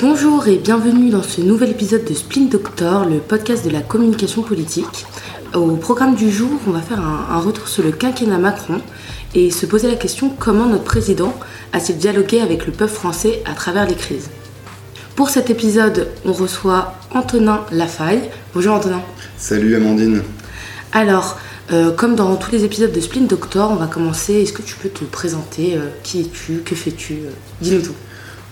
Bonjour et bienvenue dans ce nouvel épisode de Splint Doctor, le podcast de la communication politique. Au programme du jour, on va faire un, retour sur le quinquennat Macron et se poser la question comment notre président a-t-il dialogué avec le peuple français à travers les crises? Pour cet épisode, on reçoit Antonin Lafaille. Bonjour Antonin. Salut Amandine. Alors, euh, comme dans tous les épisodes de Splint Doctor, on va commencer. Est-ce que tu peux te présenter? Euh, Qui es-tu? Que fais-tu? Euh, Dis-nous tout.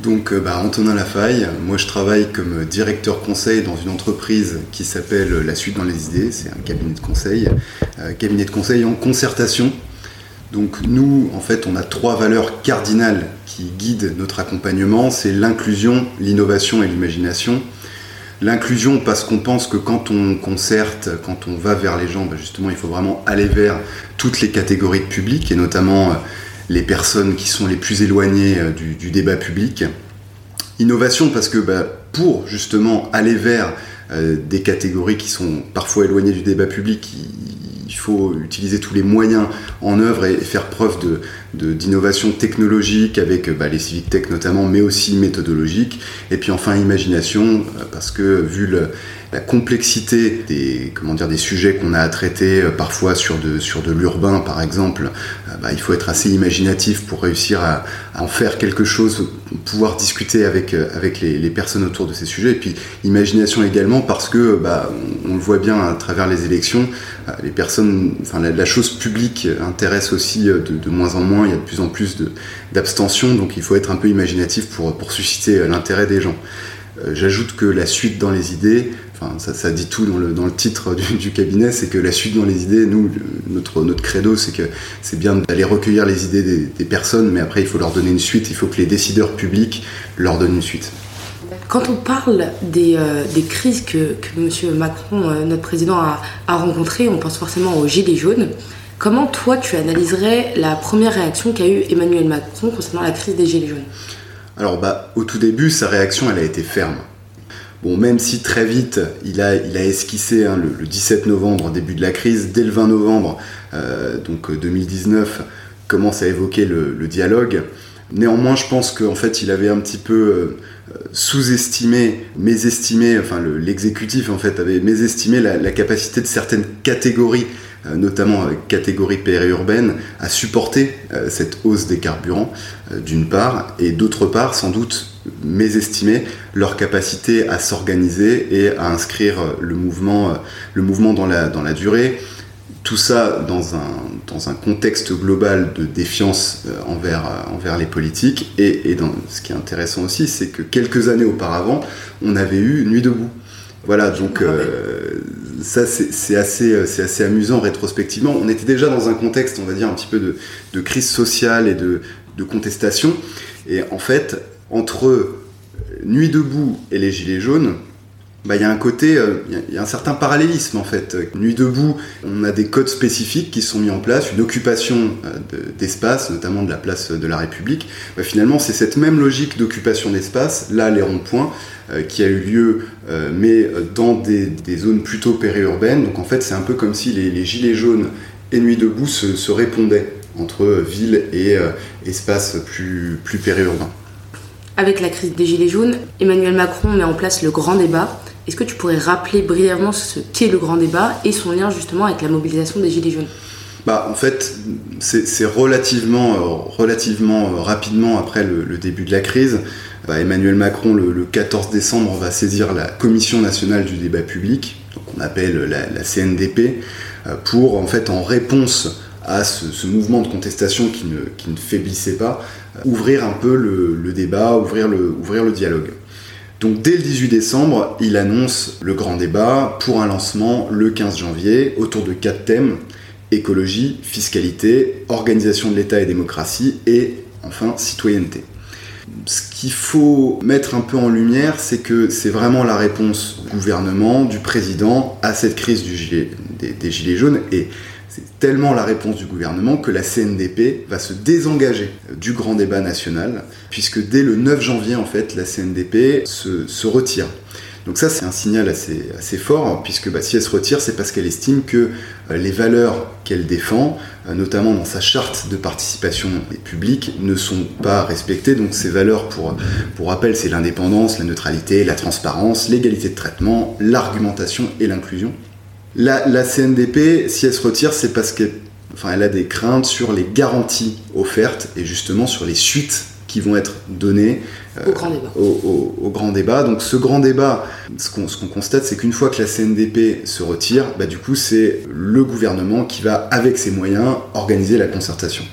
Donc, bah, Antonin Lafaille, moi je travaille comme directeur conseil dans une entreprise qui s'appelle La Suite dans les idées. C'est un cabinet de conseil, cabinet de conseil en concertation. Donc, nous, en fait, on a trois valeurs cardinales qui guident notre accompagnement c'est l'inclusion, l'innovation et l'imagination. L'inclusion parce qu'on pense que quand on concerte, quand on va vers les gens, bah, justement, il faut vraiment aller vers toutes les catégories de public et notamment euh, les personnes qui sont les plus éloignées euh, du, débat public. Innovation parce que bah, pour justement aller vers euh, des catégories qui sont parfois éloignées du débat public, il faut utiliser tous les moyens en œuvre et faire preuve d'innovation technologique avec bah, les civic tech notamment, mais aussi méthodologique. Et puis enfin imagination, parce que vu la complexité des, comment dire, des sujets qu'on a à traiter, euh, parfois sur de, sur de l'urbain par exemple, euh, bah, il faut être assez imaginatif pour réussir à, en faire quelque chose, pouvoir discuter avec, euh, avec les, personnes autour de ces sujets. Et puis imagination également parce que, bah, on, le voit bien à travers les élections, les personnes, enfin la, chose publique intéresse aussi de, de, moins en moins, il y a de plus en plus d'abstention, donc il faut être un peu imaginatif pour, pour susciter l'intérêt des gens. J'ajoute que la suite dans les idées, enfin, ça, dit tout dans le, dans le titre du, cabinet, c'est que la suite dans les idées, nous, notre, notre credo, c'est que c'est bien d'aller recueillir les idées des, personnes, mais après, il faut leur donner une suite, il faut que les décideurs publics leur donnent une suite. Quand on parle des, euh, des crises que, que, M. Macron, euh, notre président, a, a rencontrées, on pense forcément aux Gilets jaunes. Comment toi, tu analyserais la première réaction qu'a eue Emmanuel Macron concernant la crise des Gilets jaunes? Alors, bah, au tout début, sa réaction, elle a été ferme. Même si très vite, il a, esquissé hein, le, 17 novembre, début de la crise, dès le 20 novembre, euh, donc 2019, euh, commence à évoquer le, dialogue. Néanmoins, je pense qu'en fait, il avait un petit peu euh, sous-estimé, mésestimé, enfin l'exécutif en fait avait mésestimé la, la, capacité de certaines catégories notamment catégorie périurbaine, à supporter cette hausse des carburants, d'une part, et d'autre part, sans doute mésestimer leur capacité à s'organiser et à inscrire le mouvement, le mouvement dans, la, dans la durée. Tout ça dans un, dans un contexte global de défiance envers, envers les politiques. Et, et ce qui est intéressant aussi, c'est que quelques années auparavant, on avait eu Nuit debout. Voilà, donc ça, c'est assez, euh, assez, amusant rétrospectivement. On était déjà dans un contexte, on va dire, un petit peu de, crise sociale et de, contestation. Et en fait, entre Nuit debout et les Gilets jaunes, bah, il y a un côté, euh, il y, a un certain parallélisme en fait. Nuit debout, on a des codes spécifiques qui sont mis en place, une occupation euh, d'espace, notamment de la place de la République. Bah, finalement, c'est cette même logique d'occupation d'espace, là les ronds-points, euh, qui a eu lieu, mais dans des, zones plutôt périurbaines. Donc en fait, c'est un peu comme si les, gilets jaunes et Nuit debout se, répondaient entre ville et espace plus, plus périurbain. Avec la crise des Gilets jaunes, Emmanuel Macron met en place le grand débat est-ce que tu pourrais rappeler brièvement ce qu'est le grand débat et son lien justement avec la mobilisation des Gilets jaunes? Bah, en fait, c'est relativement, euh, relativement euh, rapidement après le, début de la crise. Bah, Emmanuel Macron, le, 14 décembre, va saisir la Commission nationale du débat public, qu'on appelle la, CNDP, euh, pour, en fait, en réponse à ce, mouvement de contestation qui ne, faiblissait pas, ouvrir un peu le, débat, ouvrir le, ouvrir le dialogue. Donc dès le 18 décembre, il annonce le grand débat pour un lancement le 15 janvier autour de quatre thèmes écologie, fiscalité, organisation de l'État et démocratie et enfin citoyenneté. Ce qu'il faut mettre un peu en lumière, c'est que c'est vraiment la réponse du gouvernement, du président à cette crise des, des Gilets jaunes et c'est tellement la réponse du gouvernement que la CNDP va se désengager du grand débat national, puisque dès le 9 janvier, en fait, la CNDP se, retire. Donc ça, c'est un signal assez, fort, puisque bah, si elle se retire, c'est parce qu'elle estime que euh, les valeurs qu'elle défend, notamment dans sa charte de participation publique, ne sont pas respectées. Donc ces valeurs, pour, pour rappel, c'est l'indépendance, la neutralité, la transparence, l'égalité de traitement, l'argumentation et l'inclusion. La, la, CNDP, si elle se retire, c'est parce qu'elle enfin, elle a des craintes sur les garanties offertes et justement sur les suites qui vont être données au, grand débat. Au, grand débat. Donc ce grand débat, ce qu'on constate, c'est qu'une fois que la CNDP se retire, bah, du coup c'est le gouvernement qui va, avec ses moyens, organiser la concertation.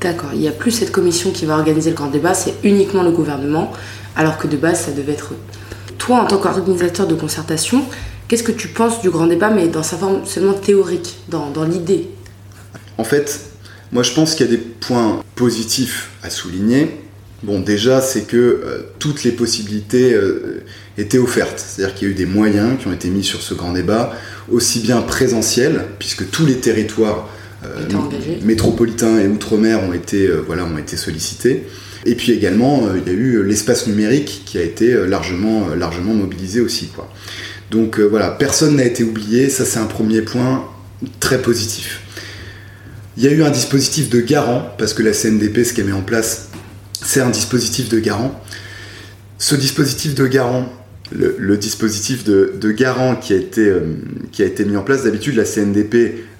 D'accord, il n'y a plus cette commission qui va organiser le grand débat, c'est uniquement le gouvernement, alors que de base ça devait être... Toi, en tant qu'organisateur de concertation, qu'est-ce que tu penses du grand débat, mais dans sa forme seulement théorique, dans, dans l'idée En fait, moi je pense qu'il y a des points positifs à souligner. Bon, déjà, c'est que euh, toutes les possibilités euh, étaient offertes. C'est-à-dire qu'il y a eu des moyens qui ont été mis sur ce grand débat, aussi bien présentiels, puisque tous les territoires euh, métropolitains et outre-mer ont, été, voilà, ont été sollicités. Et puis également, il y a eu l'espace numérique qui a été largement, largement mobilisé aussi. Quoi. Donc voilà, personne n'a été oublié, ça c'est un premier point très positif. Il y a eu un dispositif de garant, parce que la CNDP, ce qu'elle met en place, c'est un dispositif de garant. Ce dispositif de garant, le, dispositif de, garant qui a, été, euh, qui a été mis en place, d'habitude la CNDP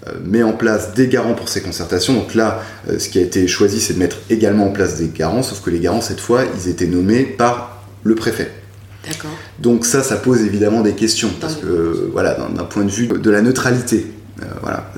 euh, met en place des garants pour ses concertations. Donc là, euh, ce qui a été choisi, c'est de mettre également en place des garants, sauf que les garants, cette fois, ils étaient nommés par le préfet. Donc ça, ça pose évidemment des questions, parce que voilà, d'un point de vue de la neutralité, voilà,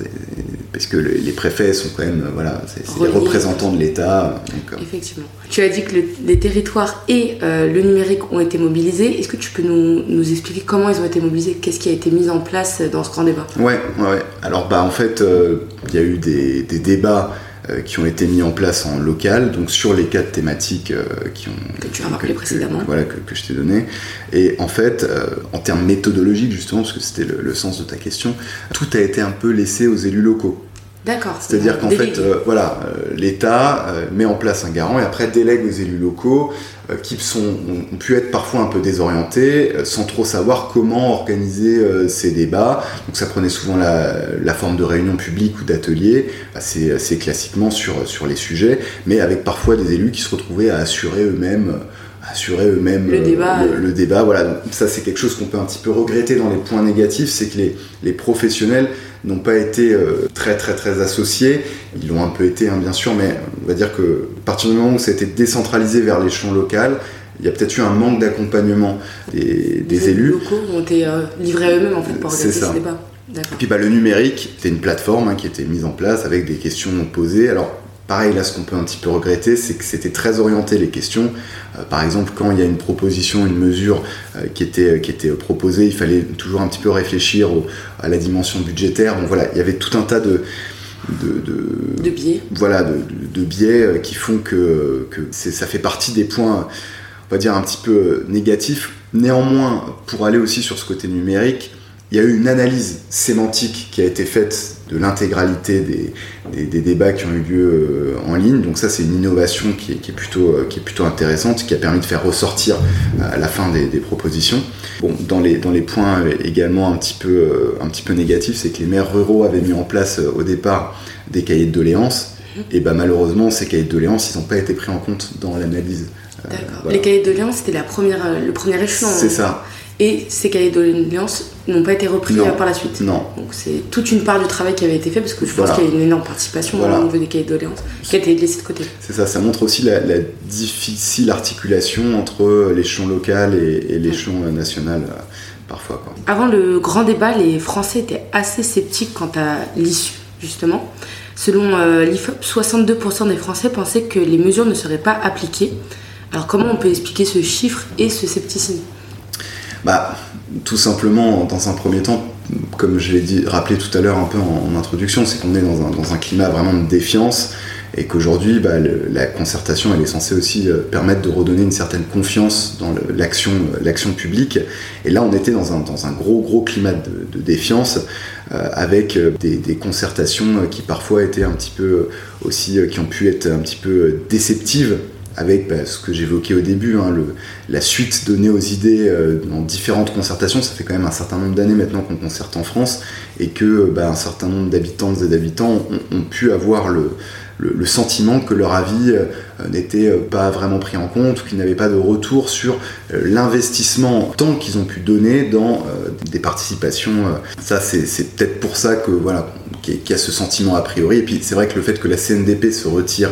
parce que les préfets sont quand même, voilà, c'est les représentants de l'État. Euh. Effectivement. Tu as dit que les territoires et euh, le numérique ont été mobilisés. Est-ce que tu peux nous, nous, expliquer comment ils ont été mobilisés? Qu'est-ce qui a été mis en place dans ce grand débat? Ouais, ouais. Alors, bah, en fait, euh, il y a eu des, des débats euh, qui ont été mis en place en local, donc sur les quatre thématiques euh, qui ont, que tu as rappelé précédemment. voilà, que, je t'ai donné. Et en fait, euh, en termes méthodologiques, justement, parce que c'était le, sens de ta question, tout a été un peu laissé aux élus locaux. D'accord. C'est-à-dire qu'en fait, voilà, l'État met en place un garant et après délègue aux élus locaux euh, qui sont, ont, pu être parfois un peu désorientés, euh, sans trop savoir comment organiser euh, ces débats. Donc ça prenait souvent la, forme de réunions publiques ou d'ateliers, assez, classiquement sur, sur les sujets, mais avec parfois des élus qui se retrouvaient à assurer eux-mêmes assurer eux-mêmes le, débat. le, débat. Voilà, ça c'est quelque chose qu'on peut un petit peu regretter dans les points négatifs, c'est que les, les professionnels n'ont pas été très très très associés. Ils l'ont un peu été, hein, bien sûr, mais on va dire que à partir du moment où ça a été décentralisé vers l'échelon local, il y a peut-être eu un manque d'accompagnement des, des élus. Les locaux ont été euh, livrés eux-mêmes en fait pour organiser ce débat. Et puis bah, le numérique, c'était une plateforme hein, qui était mise en place avec des questions posées. Alors pareil, là ce qu'on peut un petit peu regretter, c'est que c'était très orienté les questions. Euh, par exemple, quand il y a une proposition, une mesure euh, qui, était, qui était proposée, il fallait toujours un petit peu réfléchir à la dimension budgétaire. Bon voilà, il y avait tout un tas de de, de, biais. Voilà, de, biais euh, qui font que, que ça fait partie des points, on va dire, un petit peu négatifs. Néanmoins, pour aller aussi sur ce côté numérique, il y a eu une analyse sémantique qui a été faite de l'intégralité des, des, débats qui ont eu lieu euh, en ligne. Donc ça, c'est une innovation qui est, qui est, plutôt, euh, qui est plutôt intéressante, qui a permis de faire ressortir à la fin des, propositions. Bon, dans les, dans les points également un petit peu, un petit peu négatifs, c'est que les maires ruraux avaient mis en place au départ des cahiers de doléances. Et bah, malheureusement, ces cahiers de doléances, ils n'ont pas été pris en compte dans l'analyse. D'accord. Les cahiers de doléances, c'était la première, le premier échelon. C'est ça. Et ces cahiers de doléances n'ont pas été repris par la suite. Non. Donc c'est toute une part du travail qui avait été fait parce que je pense qu'il y a une énorme participation au niveau des cahiers de doléances qui a été laissée de côté. C'est ça, ça montre aussi la, difficile articulation entre l'échelon local et, l'échelon national euh, parfois. Avant le grand débat, les Français étaient assez sceptiques quant à l'issue justement. Selon euh, l'IFOP, 62% des Français pensaient que les mesures ne seraient pas appliquées. Alors comment on peut expliquer ce chiffre et ce scepticisme? Bah, tout simplement, dans un premier temps, comme je l'ai dit, rappelé tout à l'heure un peu en, introduction, c'est qu'on est dans un, dans un, climat vraiment de défiance et qu'aujourd'hui, bah, la concertation, elle est censée aussi euh, permettre de redonner une certaine confiance dans l'action l'action publique. Et là, on était dans un, dans un gros, gros climat de, défiance euh, avec euh, des, des, concertations qui parfois étaient un petit peu aussi, qui ont pu être un petit peu déceptives avec bah, ce que j'évoquais au début, hein, la suite donnée aux idées dans différentes concertations. Ça fait quand même un certain nombre d'années maintenant qu'on concerte en France et que bah, un certain nombre d'habitantes et d'habitants ont, pu avoir le, sentiment que leur avis euh, n'était euh, pas vraiment pris en compte qu'ils n'avaient pas de retour sur euh, l'investissement tant qu'ils ont pu donner dans des participations. Ça, c'est peut-être pour ça que voilà qu'il y, a ce sentiment a priori. Et puis c'est vrai que le fait que la CNDP se retire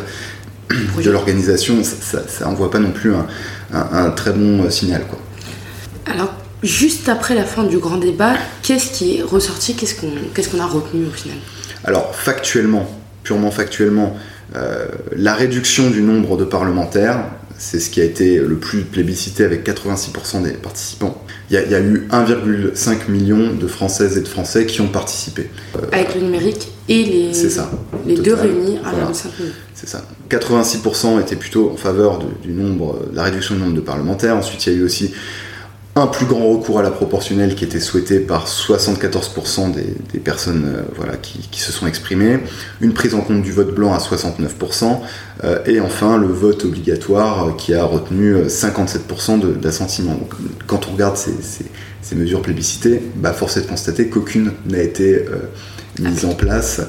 de l'organisation, ça, ça, envoie pas non plus un, très bon signal. Quoi. Alors, juste après la fin du grand débat, qu'est-ce qui est ressorti Qu'est-ce qu'on qu'est-ce qu'on a retenu au final? Alors, factuellement, purement factuellement, euh, la réduction du nombre de parlementaires, c'est ce qui a été le plus plébiscité avec 86% des participants. Il y, a, eu 1,5 million de Françaises et de Français qui ont participé. Euh, avec le numérique et les, ça, les deux réunis, 1,5 million. C'est ça. 86% étaient plutôt en faveur du nombre, de la réduction du nombre de parlementaires. Ensuite, il y a eu aussi un plus grand recours à la proportionnelle qui était souhaité par 74% des, personnes euh, voilà, qui, se sont exprimées, une prise en compte du vote blanc à 69%, euh, et enfin le vote obligatoire euh, qui a retenu 57% d'assentiment. Quand on regarde ces, mesures plébiscitées, bah, force est de constater qu'aucune n'a été mise en place.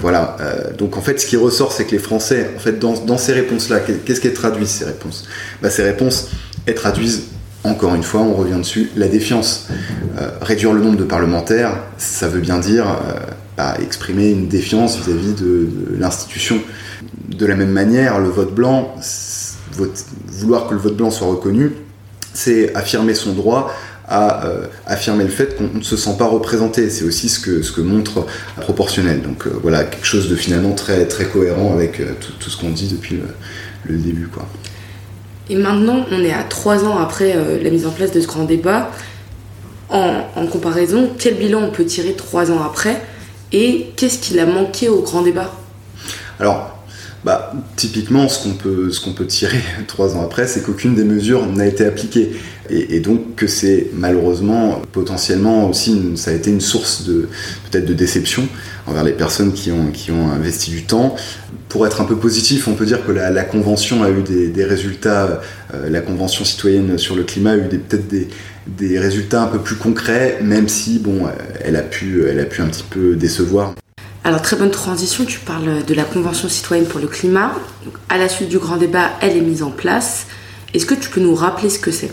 voilà. donc en fait, ce qui ressort, c'est que les Français, en fait, dans, ces réponses-là, qu'est-ce qu'elles traduisent ces réponses? Bah, Ces réponses, elles traduisent encore une fois, on revient dessus, la défiance. Euh, réduire le nombre de parlementaires, ça veut bien dire euh, bah, exprimer une défiance vis-à-vis de, l'institution. De la même manière, le vote blanc, vouloir que le vote blanc soit reconnu, c'est affirmer son droit à euh, affirmer le fait qu'on ne se sent pas représenté. C'est aussi ce que, ce que montre proportionnel. Donc voilà, quelque chose de finalement très, très cohérent avec tout, ce qu'on dit depuis le, le début. Quoi. Et maintenant, on est à trois ans après euh, la mise en place de ce grand débat. En, comparaison, quel bilan on peut tirer trois ans après et qu'est-ce qu'il a manqué au grand débat? Alors, bah, typiquement, ce qu'on peut, ce qu'on peut tirer trois ans après, c'est qu'aucune des mesures n'a été appliquée. Et, donc que c'est malheureusement, potentiellement aussi, ça a été une source de peut-être de déception envers les personnes qui ont, qui ont investi du temps. Pour être un peu positif, on peut dire que la, Convention a eu des, résultats, euh, la Convention citoyenne sur le climat a eu peut-être des, résultats un peu plus concrets, même si bon, elle a pu, elle a pu un petit peu décevoir. Alors très bonne transition, tu parles de la Convention citoyenne pour le climat. à la suite du grand débat, elle est mise en place. Est-ce que tu peux nous rappeler ce que c'est?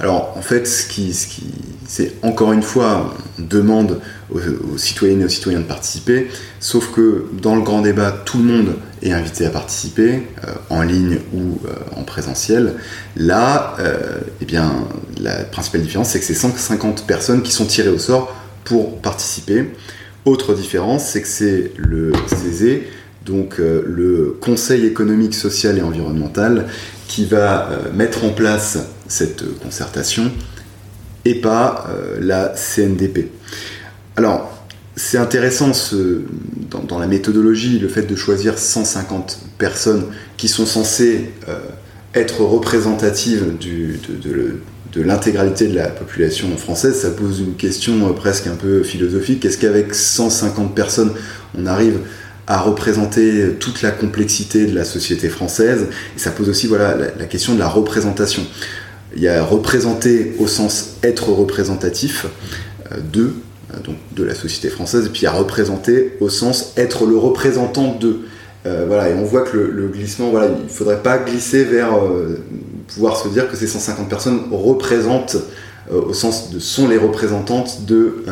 Alors en fait, ce qui, c'est encore une fois, on demande aux, citoyennes et aux citoyens de participer, sauf que dans le grand débat, tout le monde est invité à participer, euh, en ligne ou euh, en présentiel. Là, euh, eh bien, la principale différence, c'est que c'est 150 personnes qui sont tirées au sort pour participer. Autre différence, c'est que c'est le CESE, donc le Conseil économique, social et environnemental, qui va mettre en place cette concertation et pas euh, la CNDP. Alors, c'est intéressant dans, la méthodologie, le fait de choisir 150 personnes qui sont censées euh, être représentatives de, l'intégralité de la population française, ça pose une question euh, presque un peu philosophique. Est-ce qu'avec 150 personnes, on arrive à représenter toute la complexité de la société française? Et ça pose aussi voilà, la question de la représentation. Il y a représenter au sens être représentatif euh, de, euh, donc de la société française, et puis il y a représenter au sens être le représentant de. Euh, voilà, et on voit que le, glissement, voilà, il ne faudrait pas glisser vers pouvoir se dire que ces 150 personnes représentent au sens de sont les représentantes de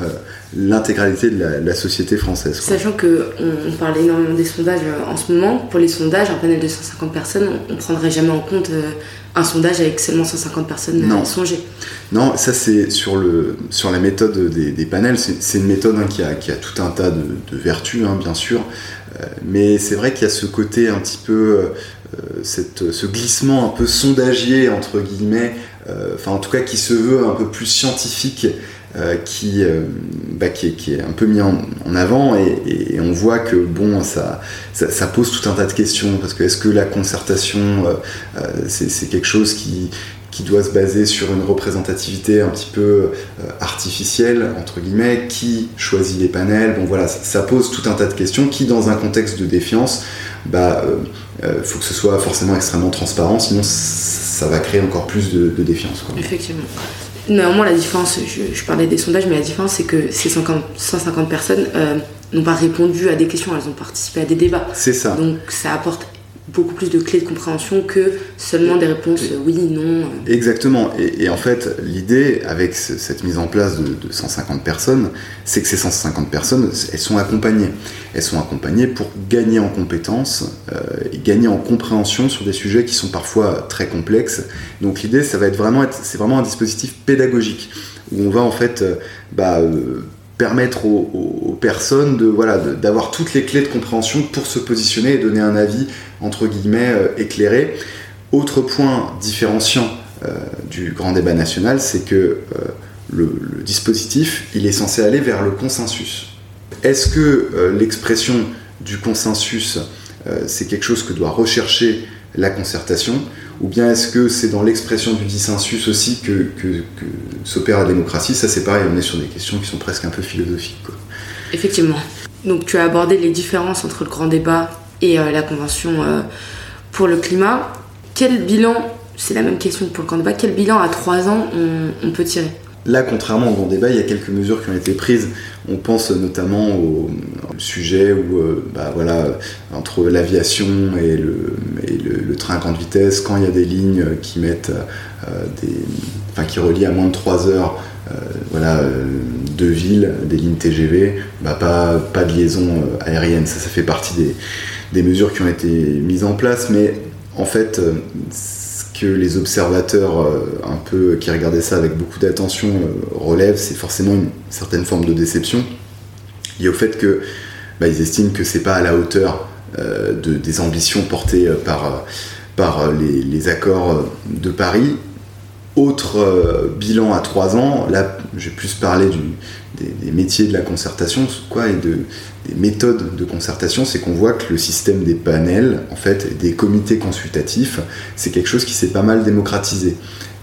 l'intégralité de la, société française. Sachant qu'on on parle énormément des sondages en ce moment, pour les sondages, un panel de 150 personnes, on ne prendrait jamais en compte un sondage avec seulement 150 personnes non. songé. Non, ça c'est sur, le, sur la méthode des, panels, c'est une méthode hein, qui, a, qui, a, tout un tas de, vertus, hein, bien sûr, euh, mais c'est vrai qu'il y a ce côté un petit peu, euh, cette, ce glissement un peu sondagier, entre guillemets, euh, enfin en tout cas qui se veut un peu plus scientifique euh, qui, euh, bah, qui, est, un peu mis en, avant et, on voit que bon ça, ça, pose tout un tas de questions parce que est-ce que la concertation euh, c'est quelque chose qui, qui doit se baser sur une représentativité un petit peu artificielle, entre guillemets, qui choisit les panels, bon voilà, ça, pose tout un tas de questions qui, dans un contexte de défiance, bah, faut que ce soit forcément extrêmement transparent, sinon ça va créer encore plus de, défiance. Effectivement. Néanmoins, la différence, je, parlais des sondages, mais la différence, c'est que ces 150 personnes n'ont pas répondu à des questions, elles ont participé à des débats. C'est ça. Donc ça apporte beaucoup plus de clés de compréhension que seulement des réponses oui, non. Exactement. Et, en fait, l'idée avec cette mise en place de, 150 personnes, c'est que ces 150 personnes, elles sont accompagnées. Elles sont accompagnées pour gagner en compétences euh, et gagner en compréhension sur des sujets qui sont parfois très complexes. Donc l'idée, ça va être vraiment, c'est vraiment un dispositif pédagogique où on va en fait, euh, bah, euh, permettre aux, personnes de voilà d'avoir toutes les clés de compréhension pour se positionner et donner un avis entre guillemets euh, éclairé. Autre point différenciant euh, du grand débat national, c'est que euh, le, dispositif il est censé aller vers le consensus. Est-ce que l'expression du consensus c'est quelque chose que doit rechercher la concertation ou bien est-ce que c'est dans l'expression du dissensus aussi que, s'opère la démocratie? Ça c'est pareil, on est sur des questions qui sont presque un peu philosophiques. Effectivement. Donc tu as abordé les différences entre le grand débat et euh, la convention euh, pour le climat. Quel bilan, c'est la même question que pour le grand débat, quel bilan à trois ans on peut tirer? Là, contrairement au grand débat, il y a quelques mesures qui ont été prises. On pense notamment au, sujet où, euh, bah, voilà, entre l'aviation et, le, train à grande vitesse, quand il y a des lignes qui mettent euh, enfin, qui relient à moins de 3 heures euh, voilà, deux villes, des lignes TGV, bah, pas, de liaison aérienne. Ça, ça fait partie des mesures qui ont été mises en place, mais en fait, les observateurs euh, un peu qui regardaient ça avec beaucoup d'attention euh, relèvent, c'est forcément une certaine forme de déception. Il y a au fait que bah, ils estiment que c'est pas à la hauteur euh, de, des ambitions portées par, par les, accords de Paris. Autre bilan à trois ans, là j'ai plus parlé des, métiers de la concertation quoi, et de, des méthodes de concertation, c'est qu'on voit que le système des panels, en fait, des comités consultatifs, c'est quelque chose qui s'est pas mal démocratisé.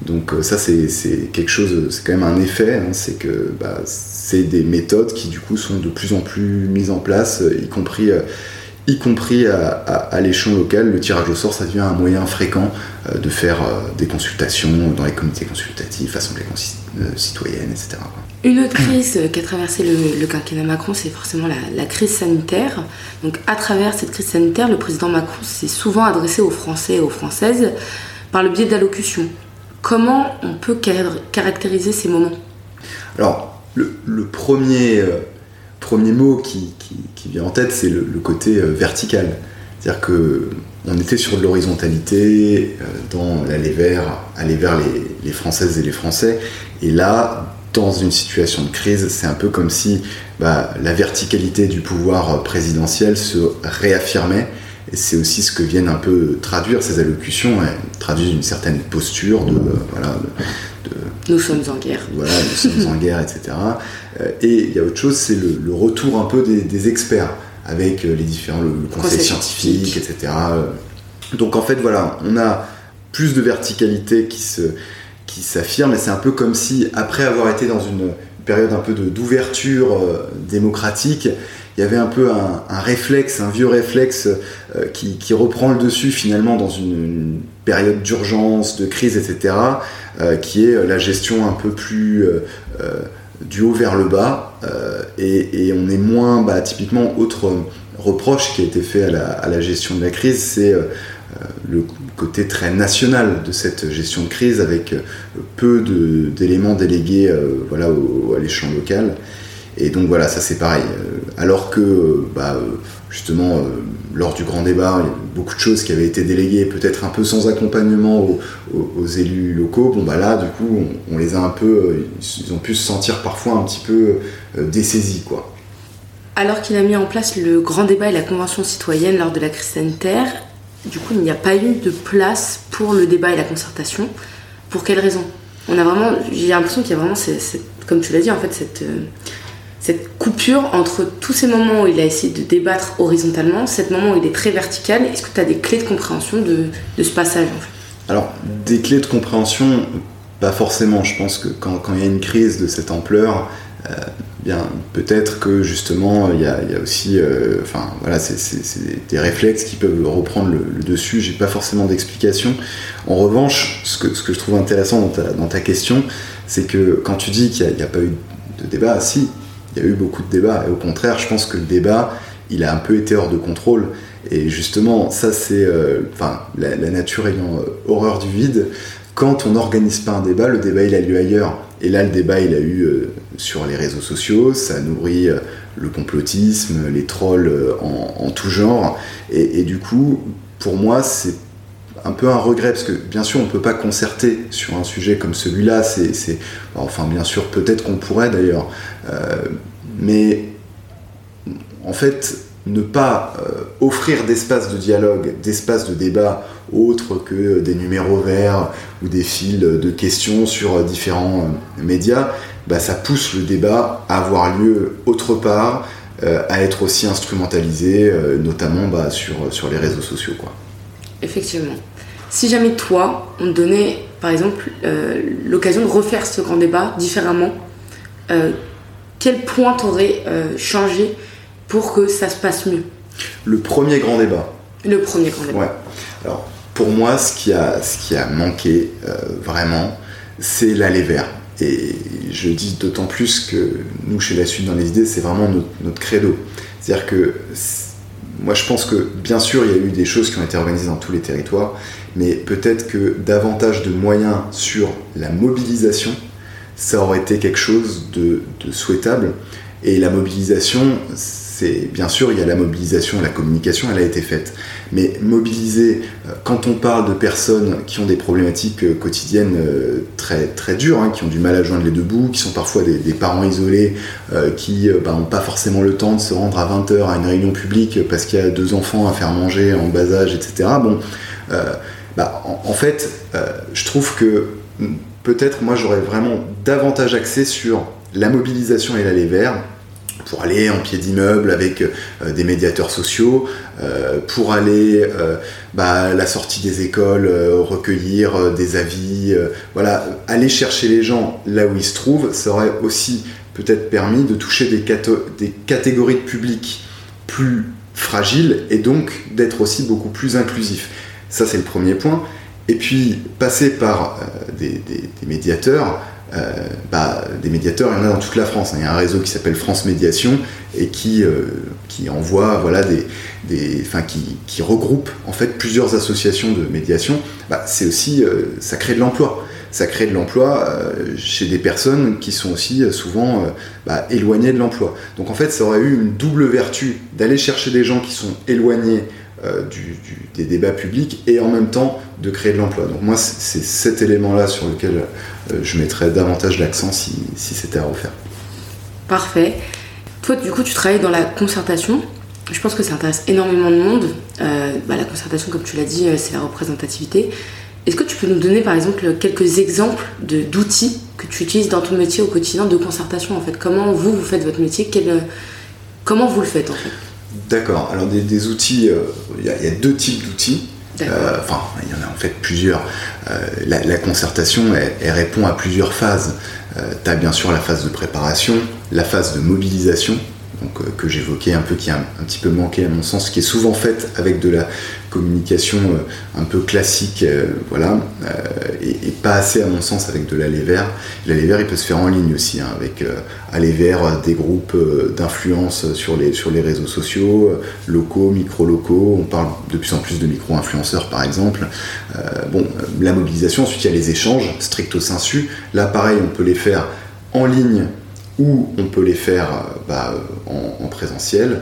Donc euh, ça, c'est quelque chose, c'est quand même un effet, hein, c'est que bah, c'est des méthodes qui du coup sont de plus en plus mises en place, y compris euh, y compris à, l'échelon local, le tirage au sort, ça devient un moyen fréquent euh, de faire des consultations dans les comités consultatifs, assemblées citoyennes, etc. Une autre crise qu'a traversé le, quinquennat Macron, c'est forcément la, crise sanitaire. Donc, à travers cette crise sanitaire, le président Macron s'est souvent adressé aux Français et aux Françaises par le biais d'allocutions. Comment on peut caractériser ces moments? Alors, le, premier, euh, premier mot qui, vient en tête, c'est le, côté euh, vertical. C'est-à-dire que on était sur de l'horizontalité euh, dans l'aller vers, aller vers les, les, Françaises et les Français. Et là, dans une situation de crise, c'est un peu comme si bah, la verticalité du pouvoir présidentiel se réaffirmait. Et c'est aussi ce que viennent un peu traduire ces allocutions, elles traduisent une certaine posture de, nous sommes en guerre. Voilà, nous sommes en guerre, etc. Euh, et il y a autre chose, c'est le, retour un peu des, experts avec euh, les différents, le, conseil, scientifique, etc. Donc en fait, voilà, on a plus de verticalité qui se, qui s'affirme, et c'est un peu comme si, après avoir été dans une période un peu d'ouverture euh, démocratique, il y avait un peu un, réflexe, un vieux réflexe euh, qui, reprend le dessus finalement dans une, période d'urgence, de crise, etc., euh, qui est la gestion un peu plus du haut vers le bas, et, on est moins, bah, typiquement, autre reproche qui a été fait à la, gestion de la crise, c'est le côté très national de cette gestion de crise avec euh, peu d'éléments délégués euh, voilà, à l'échelon local. Et donc voilà, ça c'est pareil. Euh, alors que bah, justement, lors du grand débat, il y a beaucoup de choses qui avaient été déléguées, peut-être un peu sans accompagnement aux, élus locaux. Bon bah là, du coup, on, les a un peu, ils ont pu se sentir parfois un petit peu dessaisis, quoi. Alors qu'il a mis en place le grand débat et la convention citoyenne lors de la crise sanitaire, du coup, il n'y a pas eu de place pour le débat et la concertation. Pour quelles raisons On a vraiment, j'ai l'impression qu'il y a vraiment, comme tu l'as dit, en fait, cette, euh, cette coupure entre tous ces moments où il a essayé de débattre horizontalement, cet moment où il est très vertical. Est-ce que tu as des clés de compréhension de, ce passage Alors, des clés de compréhension, pas forcément. Je pense que quand, il y a une crise de cette ampleur, euh, bien peut-être que justement il y, a, aussi, enfin voilà, c'est des réflexes qui peuvent reprendre le, dessus. J'ai pas forcément d'explication. En revanche, ce que, je trouve intéressant dans ta question, c'est que quand tu dis qu'il n'y a, pas eu de débat, si, il y a eu beaucoup de débats. Et au contraire, je pense que le débat, il a un peu été hors de contrôle. Et justement, ça c'est, euh, la, nature ayant euh, horreur du vide. Quand on n'organise pas un débat, le débat il a lieu ailleurs. Et là, le débat il a eu euh, sur les réseaux sociaux, ça nourrit le complotisme, les trolls en, tout genre. Et, du coup, pour moi, c'est un peu un regret parce que bien sûr on peut pas concerter sur un sujet comme celui-là. C'est, enfin bien sûr peut-être qu'on pourrait d'ailleurs, mais en fait ne pas euh, offrir d'espace de dialogue, d'espace de débat autre que des numéros verts ou des fils de questions sur différents euh, médias, bah, ça pousse le débat à avoir lieu autre part, euh, à être aussi instrumentalisé, notamment bah, sur, sur les réseaux sociaux. Quoi. Effectivement. Si jamais toi, on te donnait, par exemple, l'occasion de refaire ce grand débat différemment, quel point t'aurais changé pour que ça se passe mieux? Le premier grand débat. Le premier grand débat. Ouais. Alors, pour moi, ce qui a, ce qui a manqué euh, vraiment, c'est l'aller vers. Et je dis d'autant plus que nous, chez La Suite dans les idées, c'est vraiment notre, credo. C'est-à-dire que moi, je pense que bien sûr, il y a eu des choses qui ont été organisées dans tous les territoires, mais peut-être que davantage de moyens sur la mobilisation, ça aurait été quelque chose de, souhaitable. Et la mobilisation, bien sûr, il y a la mobilisation, la communication, elle a été faite. Mais mobiliser, euh, quand on parle de personnes qui ont des problématiques euh, quotidiennes euh, très, très dures, hein, qui ont du mal à joindre les deux bouts, qui sont parfois des, parents isolés, qui n'ont bah, pas forcément le temps de se rendre à 20h à une réunion publique parce qu'il y a deux enfants à faire manger en bas âge, etc. Bon, bah, en, fait, je trouve que hmm, peut-être moi j'aurais vraiment davantage axé sur la mobilisation et l'aller vers pour aller en pied d'immeuble avec euh, des médiateurs sociaux, euh, pour aller euh, bah, la sortie des écoles, recueillir des avis, voilà, aller chercher les gens là où ils se trouvent, ça aurait aussi peut-être permis de toucher des catégories de public plus fragiles et donc d'être aussi beaucoup plus inclusif. Ça c'est le premier point. Et puis passer par des, médiateurs, euh, bah, des médiateurs, il y en a dans toute la France. Il y a un réseau qui s'appelle France Médiation et qui, euh, qui envoie voilà, des, des, qui, regroupe en fait plusieurs associations de médiation. Bah, c'est aussi, euh, ça crée de l'emploi. Ça crée de l'emploi chez des personnes qui sont aussi souvent bah, éloignées de l'emploi. Donc en fait, ça aurait eu une double vertu d'aller chercher des gens qui sont éloignés du, des débats publics et en même temps de créer de l'emploi. Donc moi, c'est cet élément-là sur lequel euh, je mettrais davantage l'accent si, c'était à refaire. Parfait. Toi, du coup, tu travailles dans la concertation. Je pense que ça intéresse énormément de monde. Euh, bah, la concertation, comme tu l'as dit, euh, c'est la représentativité. Est-ce que tu peux nous donner, par exemple, quelques exemples d'outils que tu utilises dans ton métier au quotidien de concertation en fait? Comment vous, vous faites votre métier? Comment vous le faites en fait? D'accord. Alors des, outils, il y, a deux types d'outils. enfin, il y en a en fait plusieurs. Euh, la, concertation, elle, répond à plusieurs phases. Euh, tu as bien sûr la phase de préparation, la phase de mobilisation, euh, que j'évoquais un peu, qui a un, petit peu manqué à mon sens, qui est souvent faite avec de la communication un peu classique, voilà, et, pas assez à mon sens avec de l'aller vers. L'aller vers, il peut se faire en ligne aussi, hein, avec aller vers des groupes d'influence sur les, sur les réseaux sociaux, locaux, micro-locaux. On parle de plus en plus de micro-influenceurs, par exemple. bon, la mobilisation, ensuite il y a les échanges, stricto sensu. Là, pareil, on peut les faire en ligne ou on peut les faire euh, bah, en, présentiel.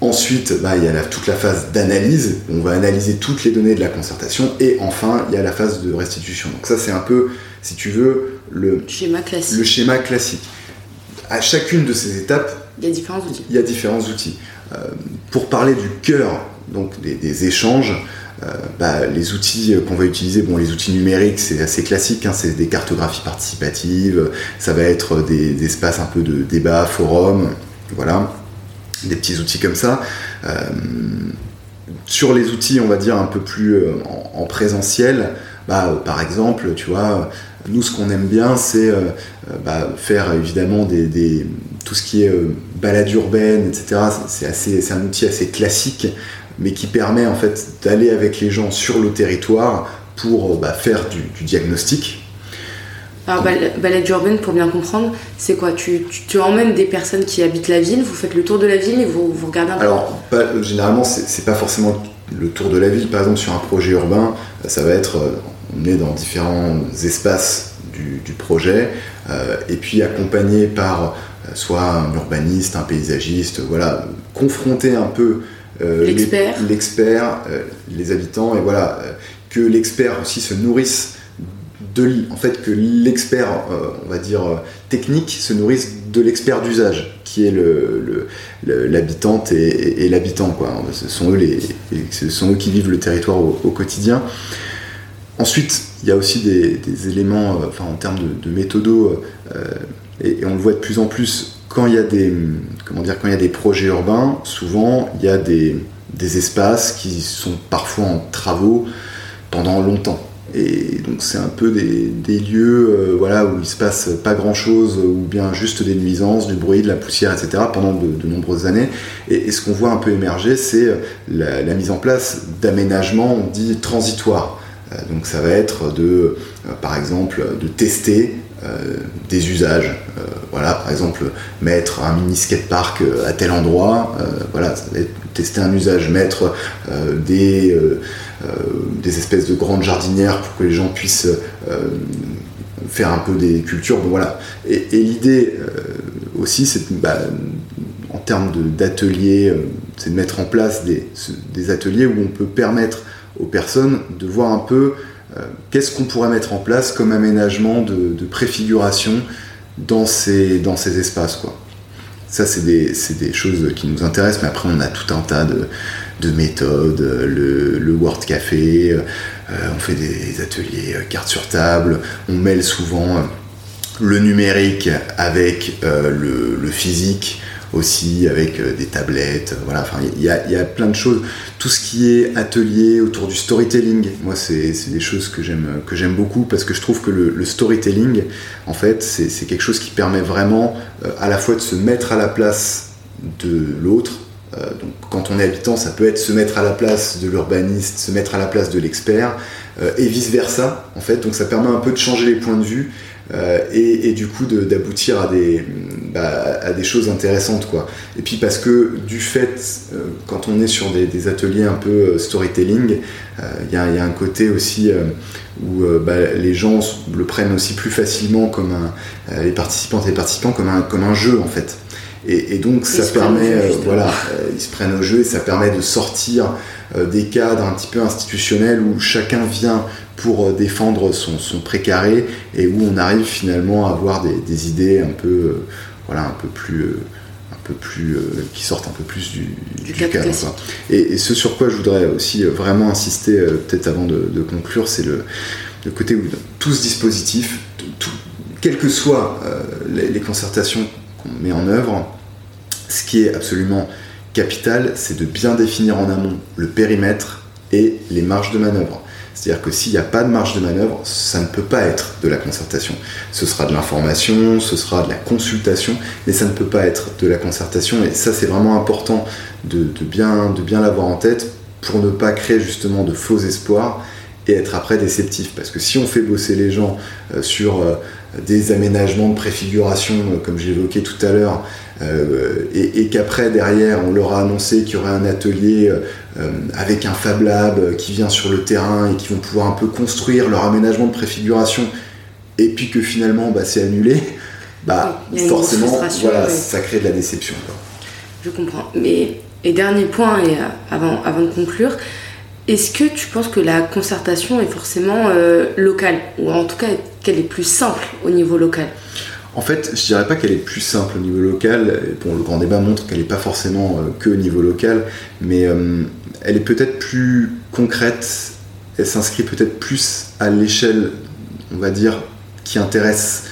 Ensuite, bah, il y a toute la phase d'analyse, on va analyser toutes les données de la concertation, et enfin, il y a la phase de restitution. Donc ça, c'est un peu, si tu veux, le schéma classique. Le schéma classique. À chacune de ces étapes, il y a différents outils. Il y a différents outils. Euh, pour parler du cœur donc des échanges, euh, bah, les outils qu'on va utiliser, bon, les outils numériques, c'est assez classique, hein, c'est des cartographies participatives, ça va être des, espaces un peu de débat, forum, voilà, des petits outils comme ça. Euh, sur les outils, on va dire, un peu plus euh, en, présentiel, bah, par exemple, tu vois, nous, ce qu'on aime bien, c'est bah, faire évidemment des, tout ce qui est balade urbaine, etc. C'est un outil assez classique, mais qui permet en fait d'aller avec les gens sur le territoire pour bah, faire du, diagnostic. Alors, balade urbaine, pour bien comprendre, c'est quoi? Tu, tu, emmènes des personnes qui habitent la ville, vous faites le tour de la ville et vous, vous regardez un peu? Alors, pas, généralement, c'est pas forcément le tour de la ville. Par exemple, sur un projet urbain, ça va être, on est dans différents espaces du, projet, euh, et puis accompagné par euh, soit un urbaniste, un paysagiste, voilà, confronter un peu euh, l'expert, les habitants, et voilà, que l'expert aussi se nourrisse de, en fait, que l'expert, on va dire technique, se nourrisse de l'expert d'usage, qui est l'habitante le, et, l'habitant, quoi. Ce sont eux les, ce sont eux qui vivent le territoire au quotidien. Ensuite, il y a aussi des, éléments, euh, enfin, en termes de, méthodos, euh, et, on le voit de plus en plus, quand il y a des, comment dire, quand il y a des projets urbains, souvent il y a des, espaces qui sont parfois en travaux pendant longtemps. Et donc c'est un peu des, lieux euh, voilà, où il se passe pas grand chose, ou bien juste des nuisances, du bruit, de la poussière, etc. pendant de, nombreuses années. Et, ce qu'on voit un peu émerger, c'est la, la, mise en place d'aménagements, on dit transitoires. Euh, donc ça va être de, euh, par exemple, de tester euh, des usages. voilà, par exemple, mettre un mini skatepark à tel endroit, voilà, tester un usage, mettre des, des espèces de grandes jardinières pour que les gens puissent faire un peu des cultures. Voilà. Et, l'idée aussi, c'est bah, en termes d'ateliers, c'est de mettre en place des, ateliers où on peut permettre aux personnes de voir un peu euh, qu'est-ce qu'on pourrait mettre en place comme aménagement de, préfiguration dans ces, dans ces espaces. Quoi? Ça, c'est des, des, choses qui nous intéressent, mais après, on a tout un tas de, de méthodes, le, le Word Café, euh, on fait des ateliers euh, cartes sur table, on mêle souvent le numérique avec le, physique aussi avec euh, des tablettes. Euh, voilà, enfin, il y a, plein de choses. Tout ce qui est atelier autour du storytelling, moi, c'est des choses que j'aime beaucoup parce que je trouve que le, storytelling, en fait, c'est quelque chose qui permet vraiment euh, à la fois de se mettre à la place de l'autre. donc, quand on est habitant, ça peut être se mettre à la place de l'urbaniste, se mettre à la place de l'expert, et vice versa, en fait. Donc, ça permet un peu de changer les points de vue euh, et, du coup d'aboutir à des, bah, à des choses intéressantes quoi. Et puis parce que du fait, euh, quand on est sur des, ateliers un peu euh, storytelling, il y, a un côté aussi où bah, les gens le prennent aussi plus facilement comme un, les participantes et les participants comme un, comme un jeu en fait. Et, donc ça permet, voilà, ils se prennent au jeu et ça permet de sortir des cadres un petit peu institutionnels où chacun vient pour euh, défendre son, son, précaré et où on arrive finalement à avoir des, idées un peu, euh, voilà, un peu plus, euh, un peu plus, qui sortent un peu plus du, du, cadre. Et, ce sur quoi je voudrais aussi vraiment insister, peut-être avant de, conclure, c'est le, le, côté où tout ce dispositif, tout, quelles que soient les, les concertations met en œuvre, ce qui est absolument capital, c'est de bien définir en amont le périmètre et les marges de manœuvre. C'est-à-dire que s'il n'y a pas de marge de manœuvre, ça ne peut pas être de la concertation. Ce sera de l'information, ce sera de la consultation, mais ça ne peut pas être de la concertation. Et ça, c'est vraiment important de, bien, de bien l'avoir en tête pour ne pas créer justement de faux espoirs et être après déceptif. Parce que si on fait bosser les gens euh, sur euh, des aménagements de préfiguration, euh, comme j'évoquais tout à l'heure, et, qu'après, derrière, on leur a annoncé qu'il y aurait un atelier avec un Fab Lab qui vient sur le terrain et qui vont pouvoir un peu construire leur aménagement de préfiguration, et puis que finalement, bah, c'est annulé, bah, forcément, voilà, ça crée de la déception. Je comprends. Mais, et dernier point, et avant, avant de conclure, est-ce que tu penses que la concertation est forcément euh, locale? Ou en tout cas qu'elle est plus simple au niveau local? En fait, je dirais pas qu'elle est plus simple au niveau local. Bon, le grand débat montre qu'elle n'est pas forcément euh, que au niveau local, mais euh, elle est peut-être plus concrète. Elle s'inscrit peut-être plus à l'échelle, on va dire, qui intéresse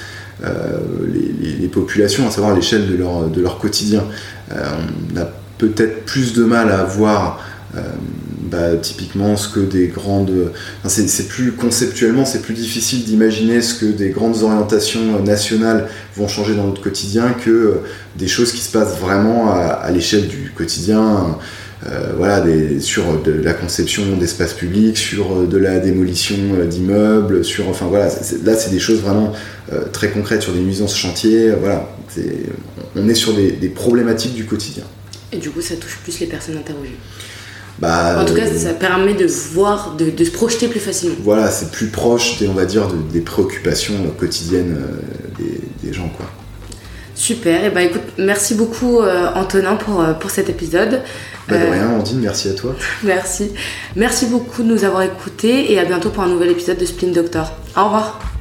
les, populations, à savoir l'échelle de leur, de leur quotidien. on a peut-être plus de mal à voir bah, typiquement ce que des grandes. c'est plus conceptuellement, c'est plus difficile d'imaginer ce que des grandes orientations nationales vont changer dans notre quotidien que euh, des choses qui se passent vraiment à, l'échelle du quotidien. Euh, voilà, sur la conception d'espaces publics, sur de la démolition d'immeubles, sur enfin voilà, là c'est des choses vraiment très concrètes sur des nuisances chantiers. Voilà, on est sur des problématiques du quotidien. Et du coup, ça touche plus les personnes interrogées. Bah, en tout cas, ça permet de voir, de, se projeter plus facilement. Voilà, c'est plus proche, des, on va dire, des préoccupations quotidiennes euh, des, gens, quoi. Super, et bah écoute, merci beaucoup euh, Antonin pour, euh, pour cet épisode. Bah de rien, Andine, merci à toi. merci. Merci beaucoup de nous avoir écoutés et à bientôt pour un nouvel épisode de Spin Doctor. Au revoir.